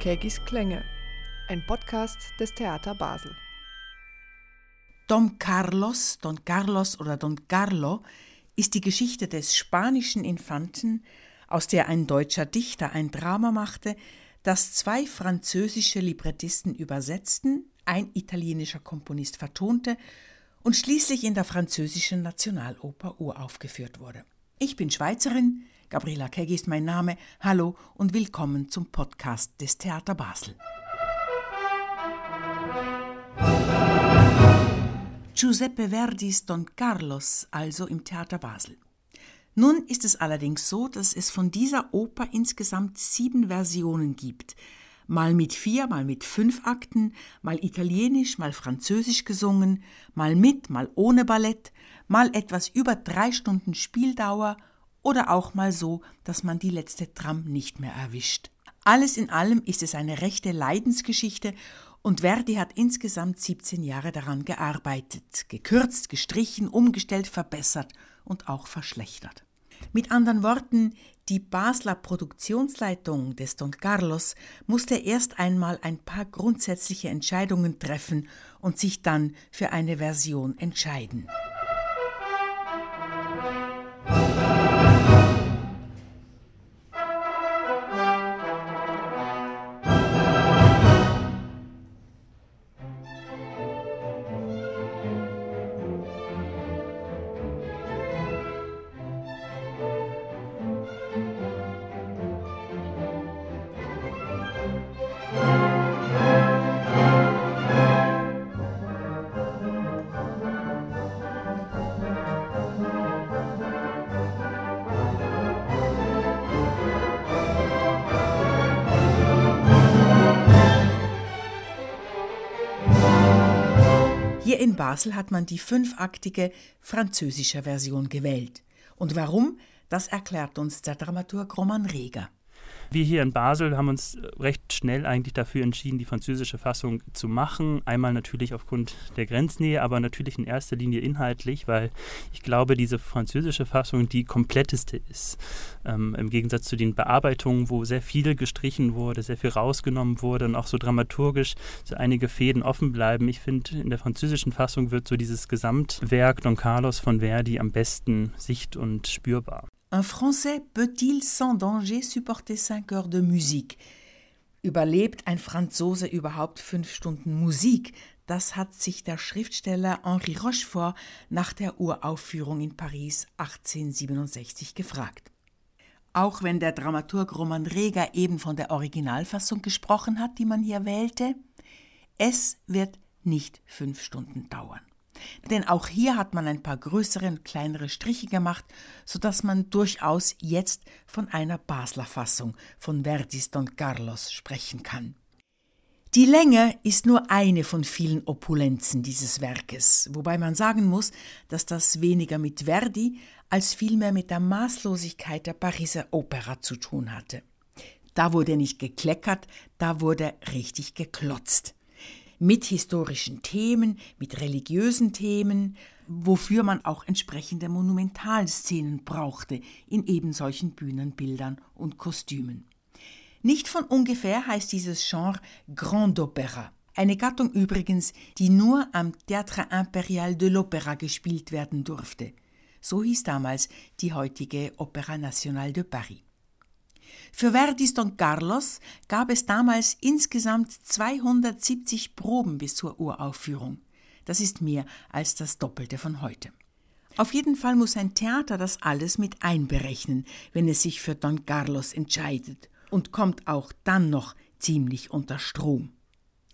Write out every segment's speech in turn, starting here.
Kegis Klänge, ein Podcast des Theater Basel. Don Carlos, Don Carlos oder Don Carlo ist die Geschichte des spanischen Infanten, aus der ein deutscher Dichter ein Drama machte, das zwei französische Librettisten übersetzten, ein italienischer Komponist vertonte und schließlich in der französischen Nationaloper uraufgeführt wurde. Ich bin Schweizerin, Gabriela Keggi ist mein Name. Hallo und willkommen zum Podcast des Theater Basel. Giuseppe Verdis Don Carlos, also im Theater Basel. Nun ist es allerdings so, dass es von dieser Oper insgesamt sieben Versionen gibt. Mal mit vier, mal mit fünf Akten, mal italienisch, mal französisch gesungen, mal mit, mal ohne Ballett, mal etwas über drei Stunden Spieldauer oder auch mal so, dass man die letzte Tram nicht mehr erwischt. Alles in allem ist es eine rechte Leidensgeschichte und Verdi hat insgesamt 17 Jahre daran gearbeitet, gekürzt, gestrichen, umgestellt, verbessert und auch verschlechtert. Mit anderen Worten, die Basler Produktionsleitung des Don Carlos musste erst einmal ein paar grundsätzliche Entscheidungen treffen und sich dann für eine Version entscheiden. Hier Basel hat man die fünfaktige französische Version gewählt. Und warum? Das erklärt uns der Dramaturg Roman Reger. Wir hier in Basel haben uns recht schnell eigentlich dafür entschieden, die französische Fassung zu machen. Einmal natürlich aufgrund der Grenznähe, aber natürlich in erster Linie inhaltlich, weil ich glaube, diese französische Fassung die kompletteste ist. Ähm, Im Gegensatz zu den Bearbeitungen, wo sehr viel gestrichen wurde, sehr viel rausgenommen wurde und auch so dramaturgisch so einige Fäden offen bleiben. Ich finde, in der französischen Fassung wird so dieses Gesamtwerk Don Carlos von Verdi am besten sicht- und spürbar. Un Français peut-il sans danger supporter cinq heures de musique? Überlebt ein Franzose überhaupt fünf Stunden Musik? Das hat sich der Schriftsteller Henri Rochefort nach der Uraufführung in Paris 1867 gefragt. Auch wenn der Dramaturg Roman Reger eben von der Originalfassung gesprochen hat, die man hier wählte, es wird nicht fünf Stunden dauern. Denn auch hier hat man ein paar größere und kleinere Striche gemacht, sodass man durchaus jetzt von einer Basler Fassung von Verdis Don Carlos sprechen kann. Die Länge ist nur eine von vielen Opulenzen dieses Werkes, wobei man sagen muss, dass das weniger mit Verdi als vielmehr mit der Maßlosigkeit der Pariser Opera zu tun hatte. Da wurde nicht gekleckert, da wurde richtig geklotzt mit historischen Themen, mit religiösen Themen, wofür man auch entsprechende Monumentalszenen brauchte in eben solchen Bühnenbildern und Kostümen. Nicht von ungefähr heißt dieses Genre Grand Opera. Eine Gattung übrigens, die nur am Théâtre Impérial de l'Opéra gespielt werden durfte. So hieß damals die heutige Opéra Nationale de Paris. Für Verdis Don Carlos gab es damals insgesamt 270 Proben bis zur Uraufführung. Das ist mehr als das Doppelte von heute. Auf jeden Fall muss ein Theater das alles mit einberechnen, wenn es sich für Don Carlos entscheidet und kommt auch dann noch ziemlich unter Strom.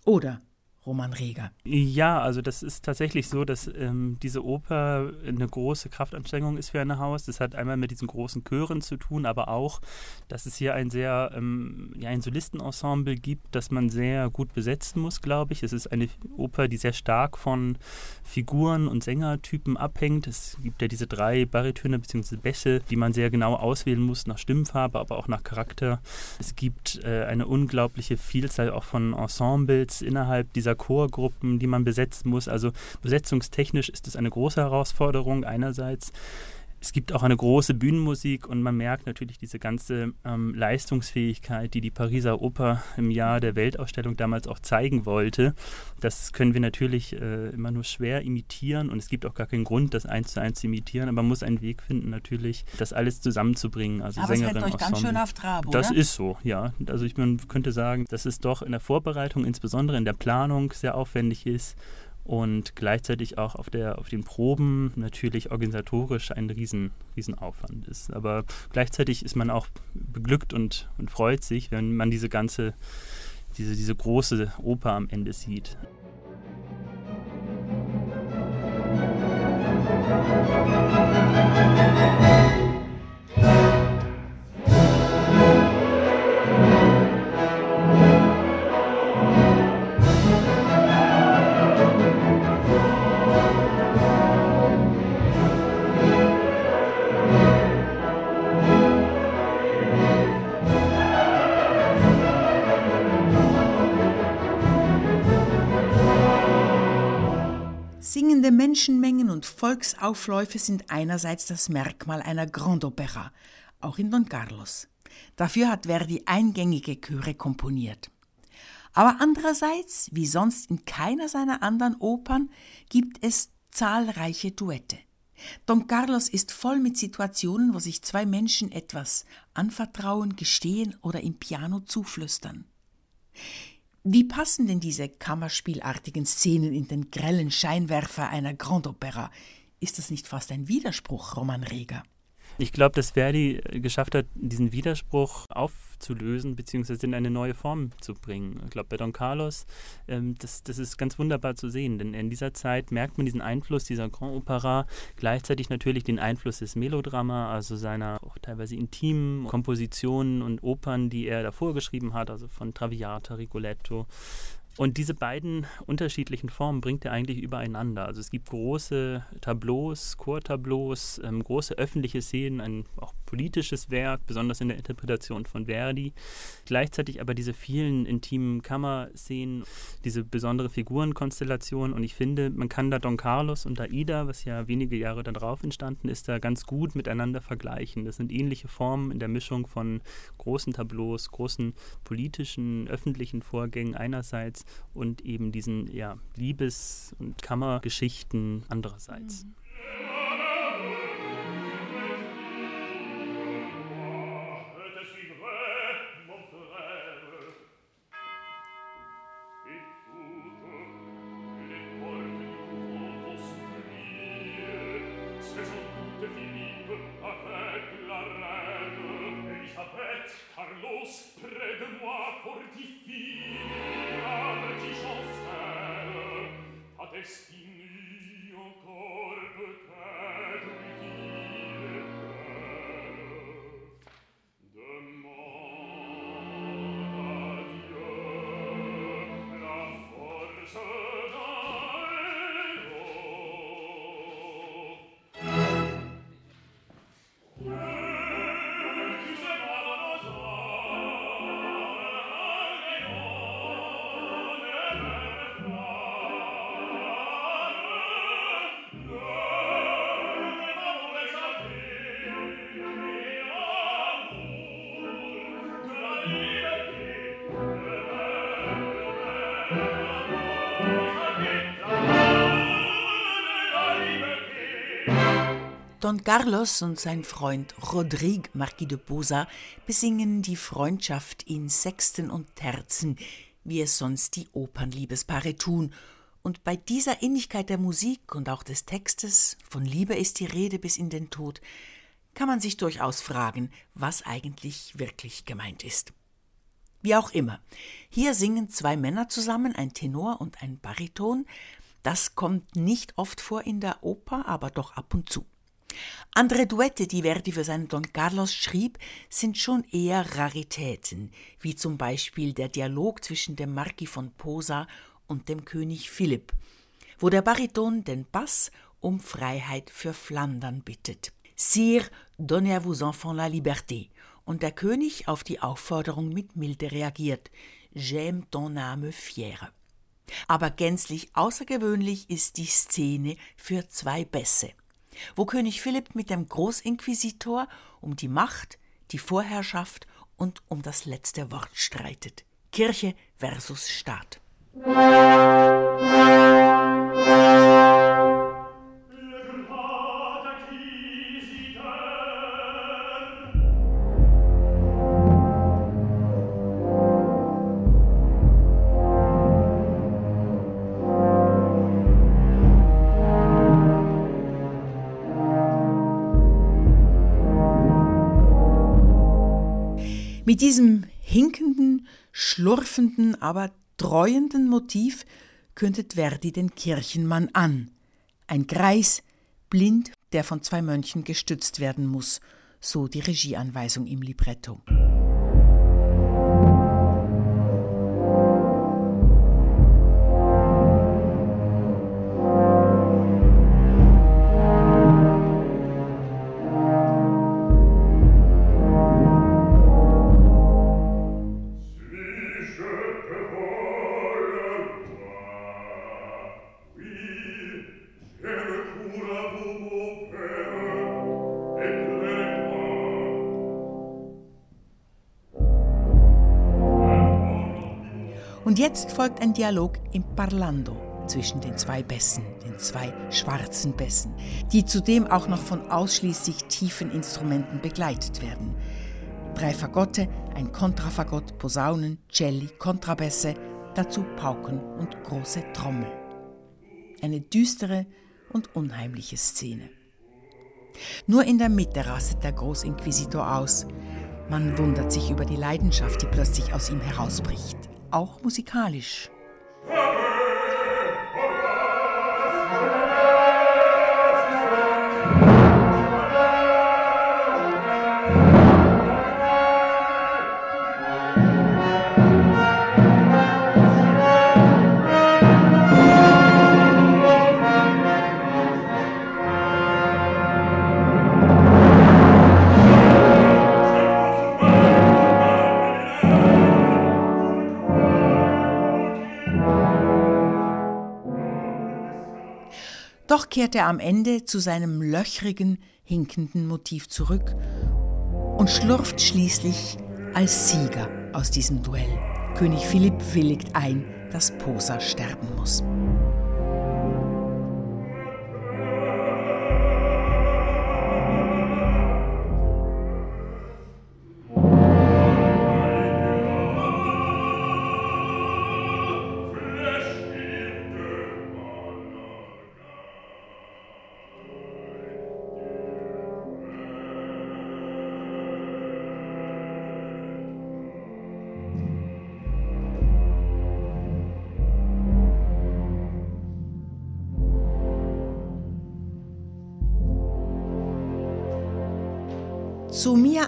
Oder Roman Reger. Ja, also das ist tatsächlich so, dass ähm, diese Oper eine große Kraftanstrengung ist für ein Haus. Das hat einmal mit diesen großen Chören zu tun, aber auch, dass es hier ein sehr, ähm, ja, ein Solistenensemble gibt, das man sehr gut besetzen muss, glaube ich. Es ist eine Oper, die sehr stark von Figuren und Sängertypen abhängt. Es gibt ja diese drei Baritöne bzw. Bässe, die man sehr genau auswählen muss nach Stimmfarbe, aber auch nach Charakter. Es gibt äh, eine unglaubliche Vielzahl auch von Ensembles innerhalb dieser Chorgruppen, die man besetzen muss. Also besetzungstechnisch ist es eine große Herausforderung einerseits. Es gibt auch eine große Bühnenmusik und man merkt natürlich diese ganze ähm, Leistungsfähigkeit, die die Pariser Oper im Jahr der Weltausstellung damals auch zeigen wollte. Das können wir natürlich äh, immer nur schwer imitieren und es gibt auch gar keinen Grund, das eins zu eins zu imitieren, aber man muss einen Weg finden, natürlich das alles zusammenzubringen. Also aber Sängerin, es euch ganz schön auf Trab, oder? Das ist so, ja. Also ich man könnte sagen, dass es doch in der Vorbereitung, insbesondere in der Planung, sehr aufwendig ist und gleichzeitig auch auf, der, auf den Proben natürlich organisatorisch ein riesen, riesen Aufwand ist. Aber gleichzeitig ist man auch beglückt und, und freut sich, wenn man diese ganze, diese, diese große Oper am Ende sieht. Singende Volksaufläufe sind einerseits das Merkmal einer Grand Opera, auch in Don Carlos. Dafür hat Verdi eingängige Chöre komponiert. Aber andererseits, wie sonst in keiner seiner anderen Opern, gibt es zahlreiche Duette. Don Carlos ist voll mit Situationen, wo sich zwei Menschen etwas anvertrauen, gestehen oder im Piano zuflüstern. Wie passen denn diese kammerspielartigen Szenen in den grellen Scheinwerfer einer Grand Opera? Ist das nicht fast ein Widerspruch, Roman Reger? Ich glaube, dass Verdi geschafft hat, diesen Widerspruch aufzulösen, beziehungsweise in eine neue Form zu bringen. Ich glaube, bei Don Carlos, ähm, das, das ist ganz wunderbar zu sehen, denn in dieser Zeit merkt man diesen Einfluss dieser Grand Opera, gleichzeitig natürlich den Einfluss des Melodrama, also seiner auch teilweise intimen Kompositionen und Opern, die er davor geschrieben hat, also von Traviata, Rigoletto, und diese beiden unterschiedlichen Formen bringt er eigentlich übereinander. Also es gibt große Tableaus, Chortableaus, ähm, große öffentliche Szenen, ein auch politisches Werk, besonders in der Interpretation von Verdi. Gleichzeitig aber diese vielen intimen Kammerszenen, diese besondere Figurenkonstellation. Und ich finde, man kann da Don Carlos und Aida, was ja wenige Jahre darauf entstanden ist, da ganz gut miteinander vergleichen. Das sind ähnliche Formen in der Mischung von großen Tableaus, großen politischen, öffentlichen Vorgängen einerseits und eben diesen ja, Liebes- und Kammergeschichten andererseits. Mhm. Don Carlos und sein Freund Rodrigue Marquis de Posa besingen die Freundschaft in Sechsten und Terzen, wie es sonst die Opernliebespaare tun. Und bei dieser Innigkeit der Musik und auch des Textes, von Liebe ist die Rede bis in den Tod, kann man sich durchaus fragen, was eigentlich wirklich gemeint ist. Wie auch immer, hier singen zwei Männer zusammen, ein Tenor und ein Bariton. Das kommt nicht oft vor in der Oper, aber doch ab und zu. Andere Duette, die Verdi für seinen Don Carlos schrieb, sind schon eher Raritäten, wie zum Beispiel der Dialog zwischen dem Marquis von Posa und dem König Philipp, wo der Bariton den Bass um Freiheit für Flandern bittet. Sire, donnez à vos enfants la liberté. Und der König auf die Aufforderung mit Milde reagiert. J'aime ton âme fière. Aber gänzlich außergewöhnlich ist die Szene für zwei Bässe. Wo König Philipp mit dem Großinquisitor um die Macht, die Vorherrschaft und um das letzte Wort streitet. Kirche versus Staat. Mit diesem hinkenden, schlurfenden, aber treuenden Motiv kündet Verdi den Kirchenmann an. Ein Greis, blind, der von zwei Mönchen gestützt werden muss, so die Regieanweisung im Libretto. Und jetzt folgt ein Dialog im Parlando zwischen den zwei Bässen, den zwei schwarzen Bässen, die zudem auch noch von ausschließlich tiefen Instrumenten begleitet werden. Drei Fagotte, ein Kontrafagott, Posaunen, Celli, Kontrabässe, dazu Pauken und große Trommel. Eine düstere und unheimliche Szene. Nur in der Mitte rastet der Großinquisitor aus. Man wundert sich über die Leidenschaft, die plötzlich aus ihm herausbricht auch musikalisch. Kehrt er am Ende zu seinem löchrigen, hinkenden Motiv zurück und schlurft schließlich als Sieger aus diesem Duell. König Philipp willigt ein, dass Posa sterben muss.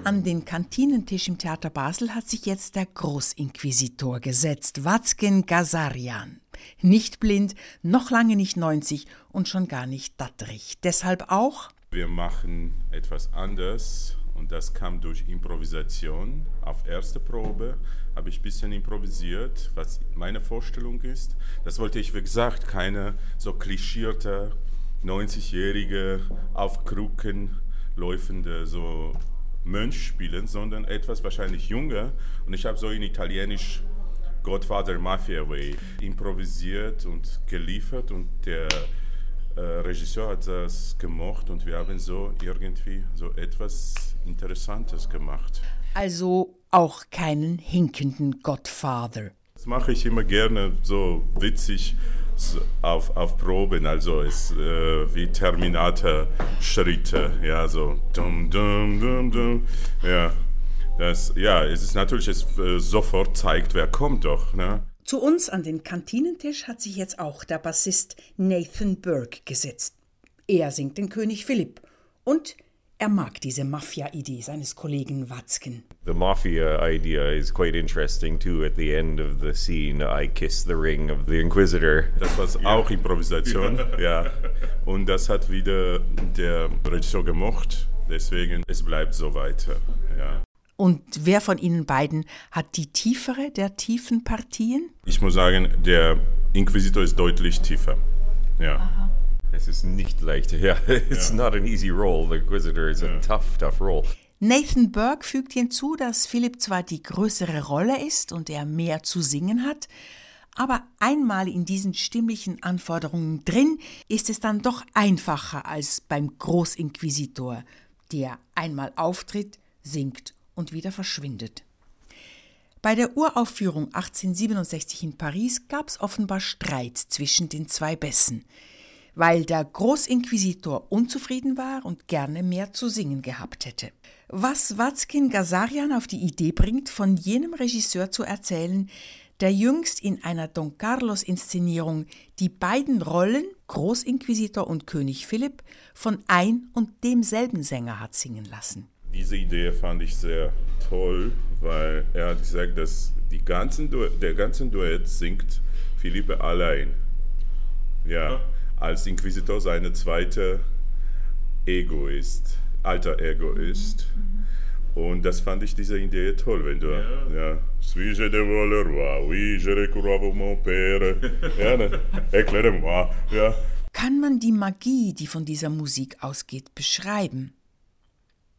An den Kantinentisch im Theater Basel hat sich jetzt der Großinquisitor gesetzt, Watzken Gazarian. Nicht blind, noch lange nicht 90 und schon gar nicht datterig. Deshalb auch. Wir machen etwas anders und das kam durch Improvisation. Auf erste Probe habe ich ein bisschen improvisiert, was meine Vorstellung ist. Das wollte ich, wie gesagt, keine so klischierte 90-jährige auf Krücken läufende so Mönch spielen, sondern etwas wahrscheinlich jünger. Und ich habe so in Italienisch Godfather Mafia Way improvisiert und geliefert und der äh, Regisseur hat das gemocht und wir haben so irgendwie so etwas Interessantes gemacht. Also auch keinen hinkenden Godfather. Das mache ich immer gerne so witzig auf, auf Proben, also es äh, wie Terminator-Schritte, ja, so dum, dum, dum, dum, ja. Das, ja, es ist natürlich, es äh, sofort zeigt, wer kommt doch, ne? Zu uns an den Kantinentisch hat sich jetzt auch der Bassist Nathan Burke gesetzt. Er singt den König Philipp und er mag diese Mafia-Idee seines Kollegen Watzken. The mafia idea is quite interesting too. At the end of the scene, I kiss the ring of the Inquisitor. Das war ja. auch Improvisation, ja. Und das hat wieder der Regisseur gemocht. Deswegen, es bleibt so weiter, ja. Und wer von Ihnen beiden hat die tiefere der tiefen Partien? Ich muss sagen, der Inquisitor ist deutlich tiefer. Ja. Aha. Es ist nicht leicht. Yeah, it's not an easy role. The Inquisitor is a tough, tough role. Nathan Burke fügt hinzu, dass Philipp zwar die größere Rolle ist und er mehr zu singen hat, aber einmal in diesen stimmlichen Anforderungen drin, ist es dann doch einfacher als beim Großinquisitor, der einmal auftritt, singt und wieder verschwindet. Bei der Uraufführung 1867 in Paris gab es offenbar Streit zwischen den zwei Bässen, weil der Großinquisitor unzufrieden war und gerne mehr zu singen gehabt hätte. Was Watzkin Gazarian auf die Idee bringt, von jenem Regisseur zu erzählen, der jüngst in einer Don Carlos-Inszenierung die beiden Rollen, Großinquisitor und König Philipp, von ein und demselben Sänger hat singen lassen. Diese Idee fand ich sehr toll, weil er hat gesagt, dass die ganzen der ganze Duett singt Philippe allein. Ja, als Inquisitor seine zweite Ego ist, alter Ego ist. Und das fand ich diese Idee toll, wenn du, ja, suis je de le roi, oui, je recouvre mon père, ja, ne, éclairez-moi, ja. Kann man die Magie, die von dieser Musik ausgeht, beschreiben?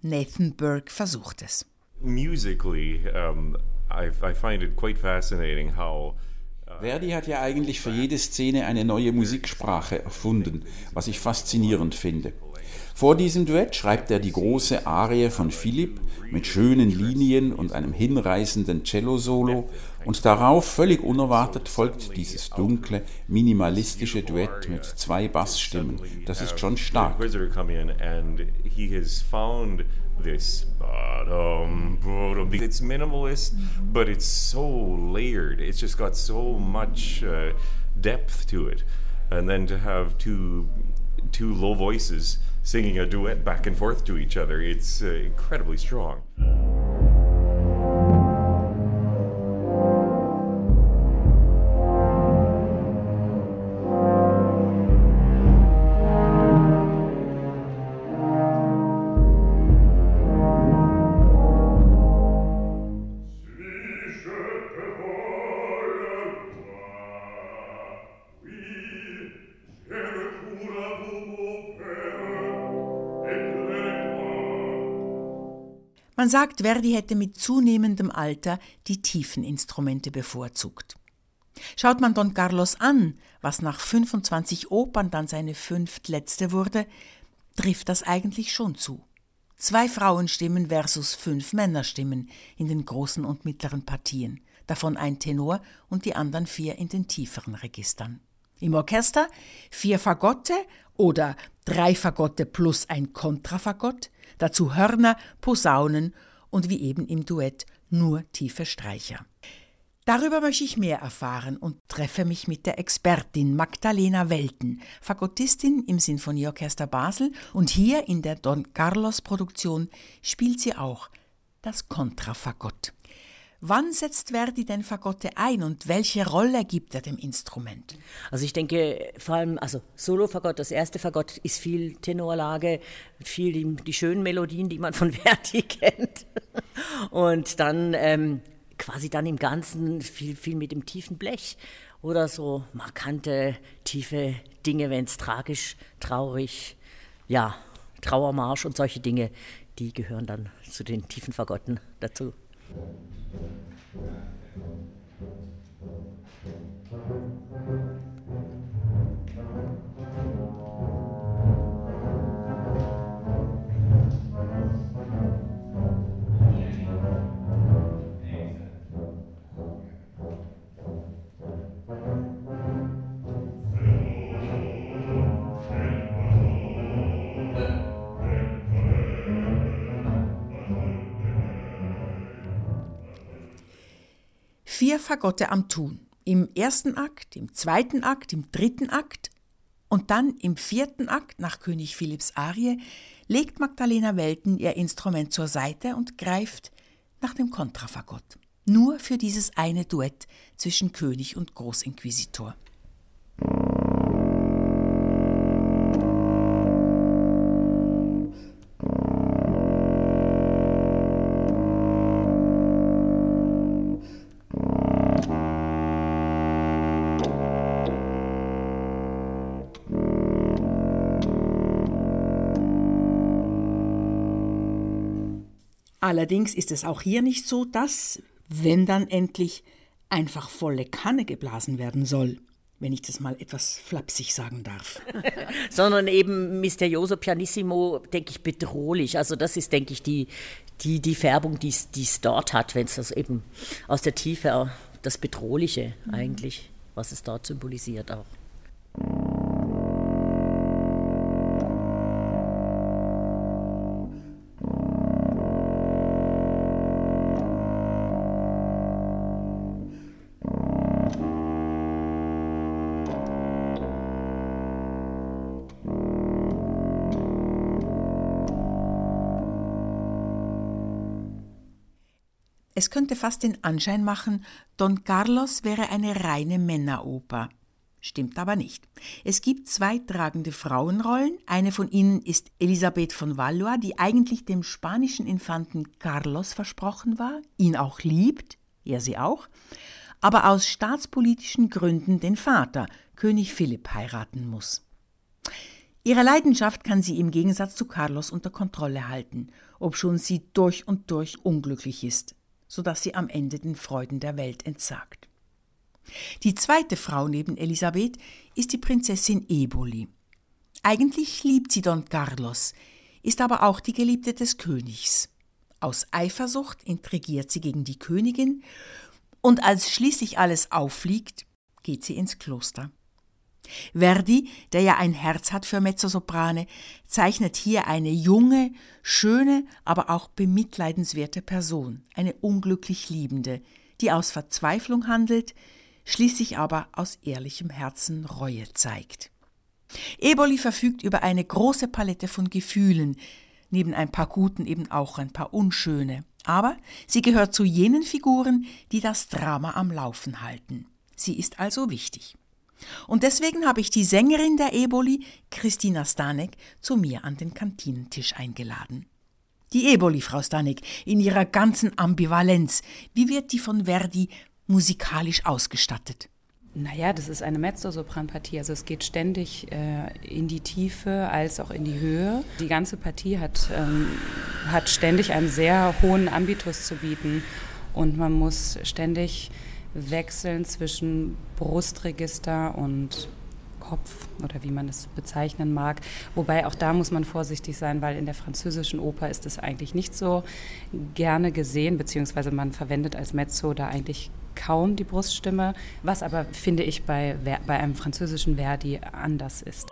Nathan Burke versucht es. Musically, um, I, I find it quite fascinating how Verdi hat ja eigentlich für jede Szene eine neue Musiksprache erfunden, was ich faszinierend finde. Vor diesem Duett schreibt er die große Arie von Philipp mit schönen Linien und einem hinreißenden Cello-Solo und darauf völlig unerwartet folgt dieses dunkle, minimalistische Duett mit zwei Bassstimmen. Das ist schon stark. This ba-dum, ba-dum. it's minimalist but it's so layered it's just got so much uh, depth to it and then to have two two low voices singing a duet back and forth to each other it's uh, incredibly strong Man sagt, Verdi hätte mit zunehmendem Alter die tiefen Instrumente bevorzugt. Schaut man Don Carlos an, was nach 25 Opern dann seine fünftletzte wurde, trifft das eigentlich schon zu. Zwei Frauenstimmen versus fünf Männerstimmen in den großen und mittleren Partien, davon ein Tenor und die anderen vier in den tieferen Registern. Im Orchester vier Fagotte oder drei Fagotte plus ein Kontrafagott, dazu Hörner, Posaunen und wie eben im Duett nur tiefe Streicher. Darüber möchte ich mehr erfahren und treffe mich mit der Expertin Magdalena Welten, Fagottistin im Sinfonieorchester Basel und hier in der Don Carlos Produktion spielt sie auch das Kontrafagott. Wann setzt Verdi denn Fagotte ein und welche Rolle gibt er dem Instrument? Also ich denke vor allem, also Solo-Fagott, das erste Fagott ist viel Tenorlage, viel die, die schönen Melodien, die man von Verdi kennt. Und dann ähm, quasi dann im Ganzen viel, viel mit dem tiefen Blech oder so markante, tiefe Dinge, wenn es tragisch, traurig, ja, Trauermarsch und solche Dinge, die gehören dann zu den tiefen Fagotten dazu. Thank you. Vier Fagotte am Tun. Im ersten Akt, im zweiten Akt, im dritten Akt und dann im vierten Akt nach König Philipps Arie legt Magdalena Welten ihr Instrument zur Seite und greift nach dem Kontrafagott. Nur für dieses eine Duett zwischen König und Großinquisitor. Allerdings ist es auch hier nicht so, dass, wenn dann endlich, einfach volle Kanne geblasen werden soll, wenn ich das mal etwas flapsig sagen darf. Sondern eben Misterioso Pianissimo, denke ich, bedrohlich. Also das ist, denke ich, die, die, die Färbung, die es dort hat, wenn es das eben aus der Tiefe, das Bedrohliche eigentlich, was es dort symbolisiert auch. Es könnte fast den Anschein machen, Don Carlos wäre eine reine Männeroper. Stimmt aber nicht. Es gibt zwei tragende Frauenrollen. Eine von ihnen ist Elisabeth von Valois, die eigentlich dem spanischen Infanten Carlos versprochen war, ihn auch liebt, er sie auch, aber aus staatspolitischen Gründen den Vater, König Philipp, heiraten muss. Ihre Leidenschaft kann sie im Gegensatz zu Carlos unter Kontrolle halten, obschon sie durch und durch unglücklich ist so dass sie am Ende den Freuden der Welt entsagt. Die zweite Frau neben Elisabeth ist die Prinzessin Eboli. Eigentlich liebt sie Don Carlos, ist aber auch die Geliebte des Königs. Aus Eifersucht intrigiert sie gegen die Königin und als schließlich alles auffliegt, geht sie ins Kloster. Verdi, der ja ein Herz hat für Mezzosoprane, zeichnet hier eine junge, schöne, aber auch bemitleidenswerte Person, eine unglücklich Liebende, die aus Verzweiflung handelt, schließlich aber aus ehrlichem Herzen Reue zeigt. Eboli verfügt über eine große Palette von Gefühlen, neben ein paar guten eben auch ein paar unschöne, aber sie gehört zu jenen Figuren, die das Drama am Laufen halten. Sie ist also wichtig. Und deswegen habe ich die Sängerin der Eboli, Christina Stanek, zu mir an den Kantinentisch eingeladen. Die Eboli, Frau Stanek, in ihrer ganzen Ambivalenz. Wie wird die von Verdi musikalisch ausgestattet? Naja, das ist eine Mezzosopranpartie. Also es geht ständig äh, in die Tiefe als auch in die Höhe. Die ganze Partie hat, ähm, hat ständig einen sehr hohen Ambitus zu bieten. Und man muss ständig wechseln zwischen Brustregister und Kopf oder wie man es bezeichnen mag. Wobei auch da muss man vorsichtig sein, weil in der französischen Oper ist es eigentlich nicht so gerne gesehen, beziehungsweise man verwendet als Mezzo da eigentlich kaum die Bruststimme, was aber, finde ich, bei, bei einem französischen Verdi anders ist.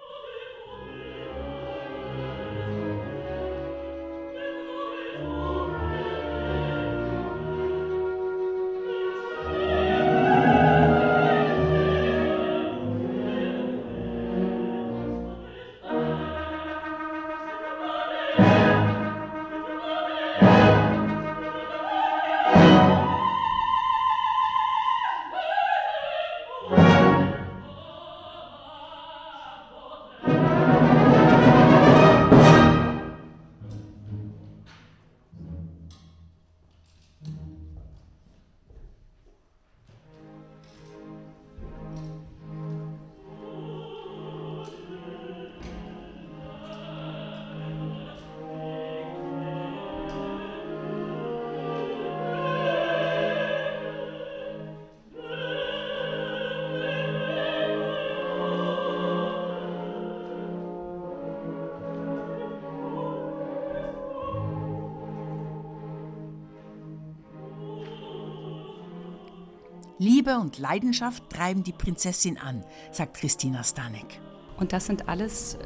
Liebe und Leidenschaft treiben die Prinzessin an, sagt Christina Stanek. Und das sind alles äh,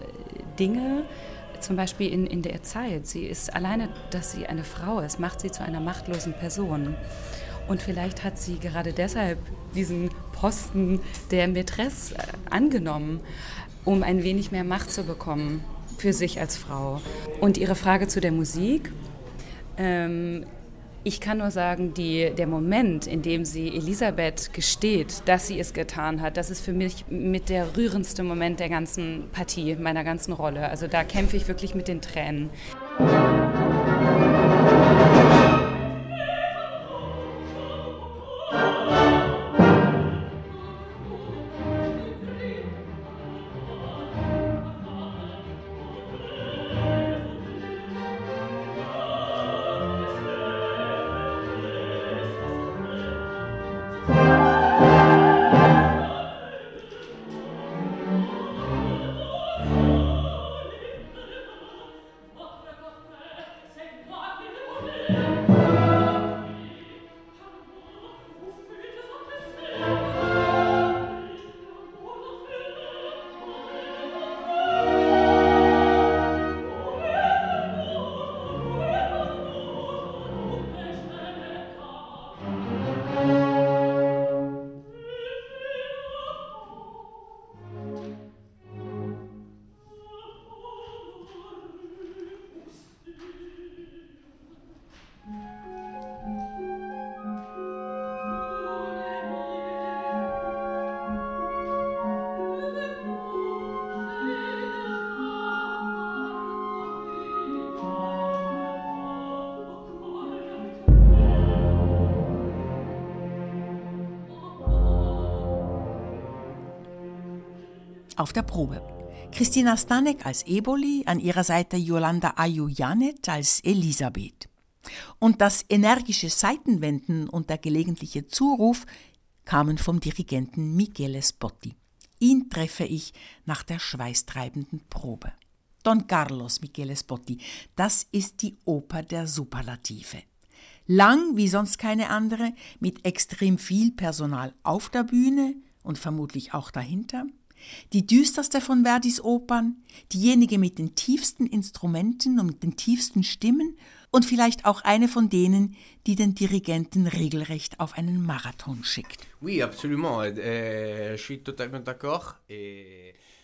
Dinge, zum Beispiel in, in der Zeit. Sie ist alleine, dass sie eine Frau ist, macht sie zu einer machtlosen Person. Und vielleicht hat sie gerade deshalb diesen Posten der Mätresse äh, angenommen, um ein wenig mehr Macht zu bekommen für sich als Frau. Und ihre Frage zu der Musik. Ähm, ich kann nur sagen, die, der Moment, in dem sie Elisabeth gesteht, dass sie es getan hat, das ist für mich mit der rührendste Moment der ganzen Partie, meiner ganzen Rolle. Also da kämpfe ich wirklich mit den Tränen. Auf der Probe. Christina Stanek als Eboli, an ihrer Seite Yolanda Ajujanet als Elisabeth. Und das energische Seitenwenden und der gelegentliche Zuruf kamen vom Dirigenten Michele Spotti. Ihn treffe ich nach der schweißtreibenden Probe. Don Carlos Michele Spotti, das ist die Oper der Superlative. Lang wie sonst keine andere, mit extrem viel Personal auf der Bühne und vermutlich auch dahinter. Die düsterste von Verdis Opern, diejenige mit den tiefsten Instrumenten und mit den tiefsten Stimmen und vielleicht auch eine von denen, die den Dirigenten regelrecht auf einen Marathon schickt. Oui, absolument. Euh, je suis totalement d'accord.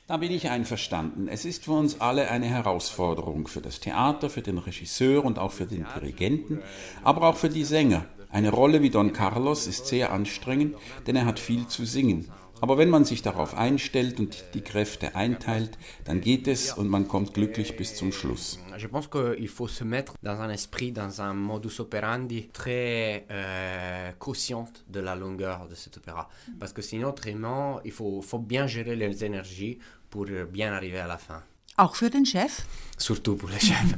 Da bin ich einverstanden. Es ist für uns alle eine Herausforderung, für das Theater, für den Regisseur und auch für den Dirigenten, aber auch für die Sänger. Eine Rolle wie Don Carlos ist sehr anstrengend, denn er hat viel zu singen. Aber wenn man sich darauf einstellt und die Kräfte einteilt, dann geht es und man kommt glücklich bis zum Schluss. Je pense qu'il faut se mettre dans un esprit, dans un modus operandi très euh, conscient de la longueur de cet opéra. Parce que sinon, autrement, il faut, faut bien gérer les énergies pour bien arriver à la fin. Auch für den Chef? Surtout pour le chef.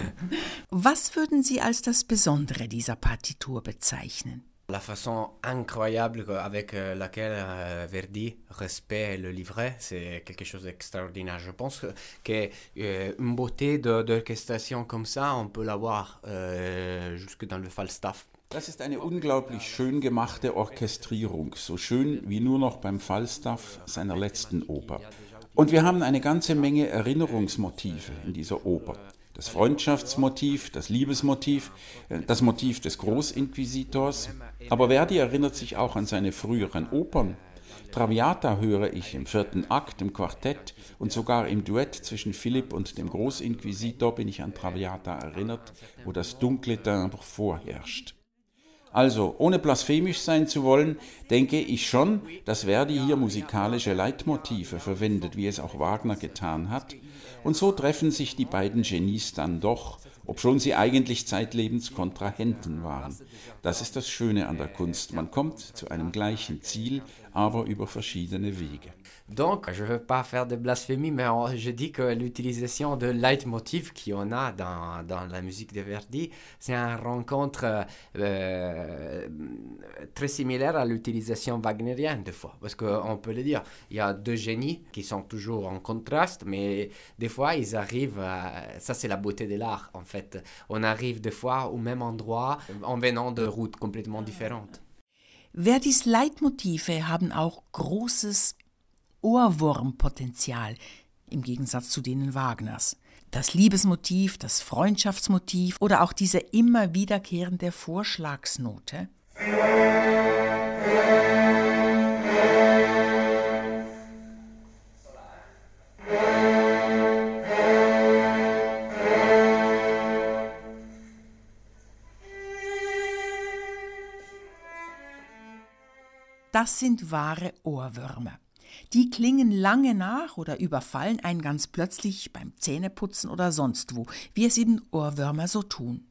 Was würden Sie als das Besondere dieser Partitur bezeichnen? La façon incroyable avec euh, laquelle euh, Verdi respecte le livret, c'est quelque chose d'extraordinaire. Je pense qu'une euh, beauté d'orchestration comme ça, on peut l'avoir euh, jusque dans le Falstaff. Das ist eine unglaublich schön gemachte Orchestrierung, so schön wie nur noch beim Falstaff seiner letzten Oper. Und wir haben eine ganze Menge Erinnerungsmotive in dieser Oper das Freundschaftsmotiv, das Liebesmotiv, äh, das Motiv des Großinquisitors. Aber Verdi erinnert sich auch an seine früheren Opern. Traviata höre ich im vierten Akt, im Quartett und sogar im Duett zwischen Philipp und dem Großinquisitor bin ich an Traviata erinnert, wo das dunkle Timbre vorherrscht. Also, ohne blasphemisch sein zu wollen, denke ich schon, dass Verdi hier musikalische Leitmotive verwendet, wie es auch Wagner getan hat. Und so treffen sich die beiden Genies dann doch, obschon sie eigentlich zeitlebens Kontrahenten waren. Das ist das Schöne an der Kunst. Man kommt zu einem gleichen Ziel, aber über verschiedene Wege. Donc, je ne veux pas faire de blasphémie, mais je dis que l'utilisation de leitmotiv qu'on a dans, dans, la musique de Verdi, c'est une rencontre euh, très similaire à l'utilisation wagnérienne des fois. Parce qu'on peut le dire, il y a deux génies qui sont toujours en contraste, mais des fois ils arrivent, ça c'est la beauté de l'art en fait, on arrive des fois au même endroit en venant de routes complètement différentes. Verdis Leitmotive haben auch großes Ohrwurmpotenzial im Gegensatz zu denen Wagners. Das Liebesmotiv, das Freundschaftsmotiv oder auch diese immer wiederkehrende Vorschlagsnote. Das sind wahre Ohrwürmer. Die klingen lange nach oder überfallen einen ganz plötzlich beim Zähneputzen oder sonst wo, wie es eben Ohrwürmer so tun.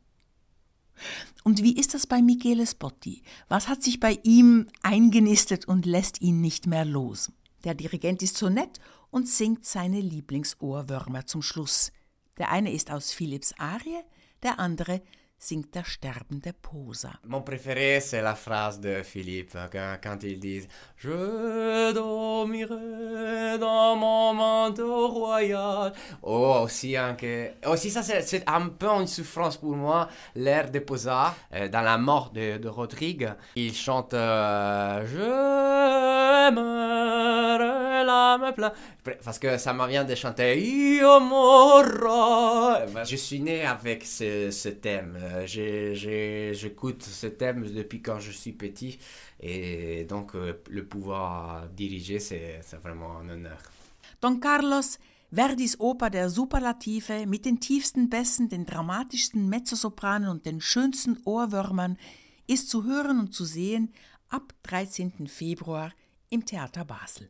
Und wie ist das bei Michele Spotti? Was hat sich bei ihm eingenistet und lässt ihn nicht mehr los? Der Dirigent ist so nett und singt seine Lieblingsohrwürmer zum Schluss. Der eine ist aus Philipps Arie, der andere singt der sterbende Posa. Mon préféré, c'est la phrase de Philippe quand, quand il dit Je dormirai dans mon manteau royal. Oh, aussi, anche, aussi ça, c'est un peu une souffrance pour moi, l'air de Posa, euh, dans la mort de, de Rodrigue. Il chante euh, Je Parce que ça m'a vient de chanter Io morro. Je suis né avec ce, ce thème. J'écoute ce thème depuis quand je suis petit et donc euh, le pouvoir diriger, c'est vraiment un honneur. Don Carlos, Verdis Oper der Superlative mit den tiefsten Bässen, den dramatischsten Mezzosopranen und den schönsten Ohrwürmern ist zu hören und zu sehen ab 13. Februar im Theater Basel.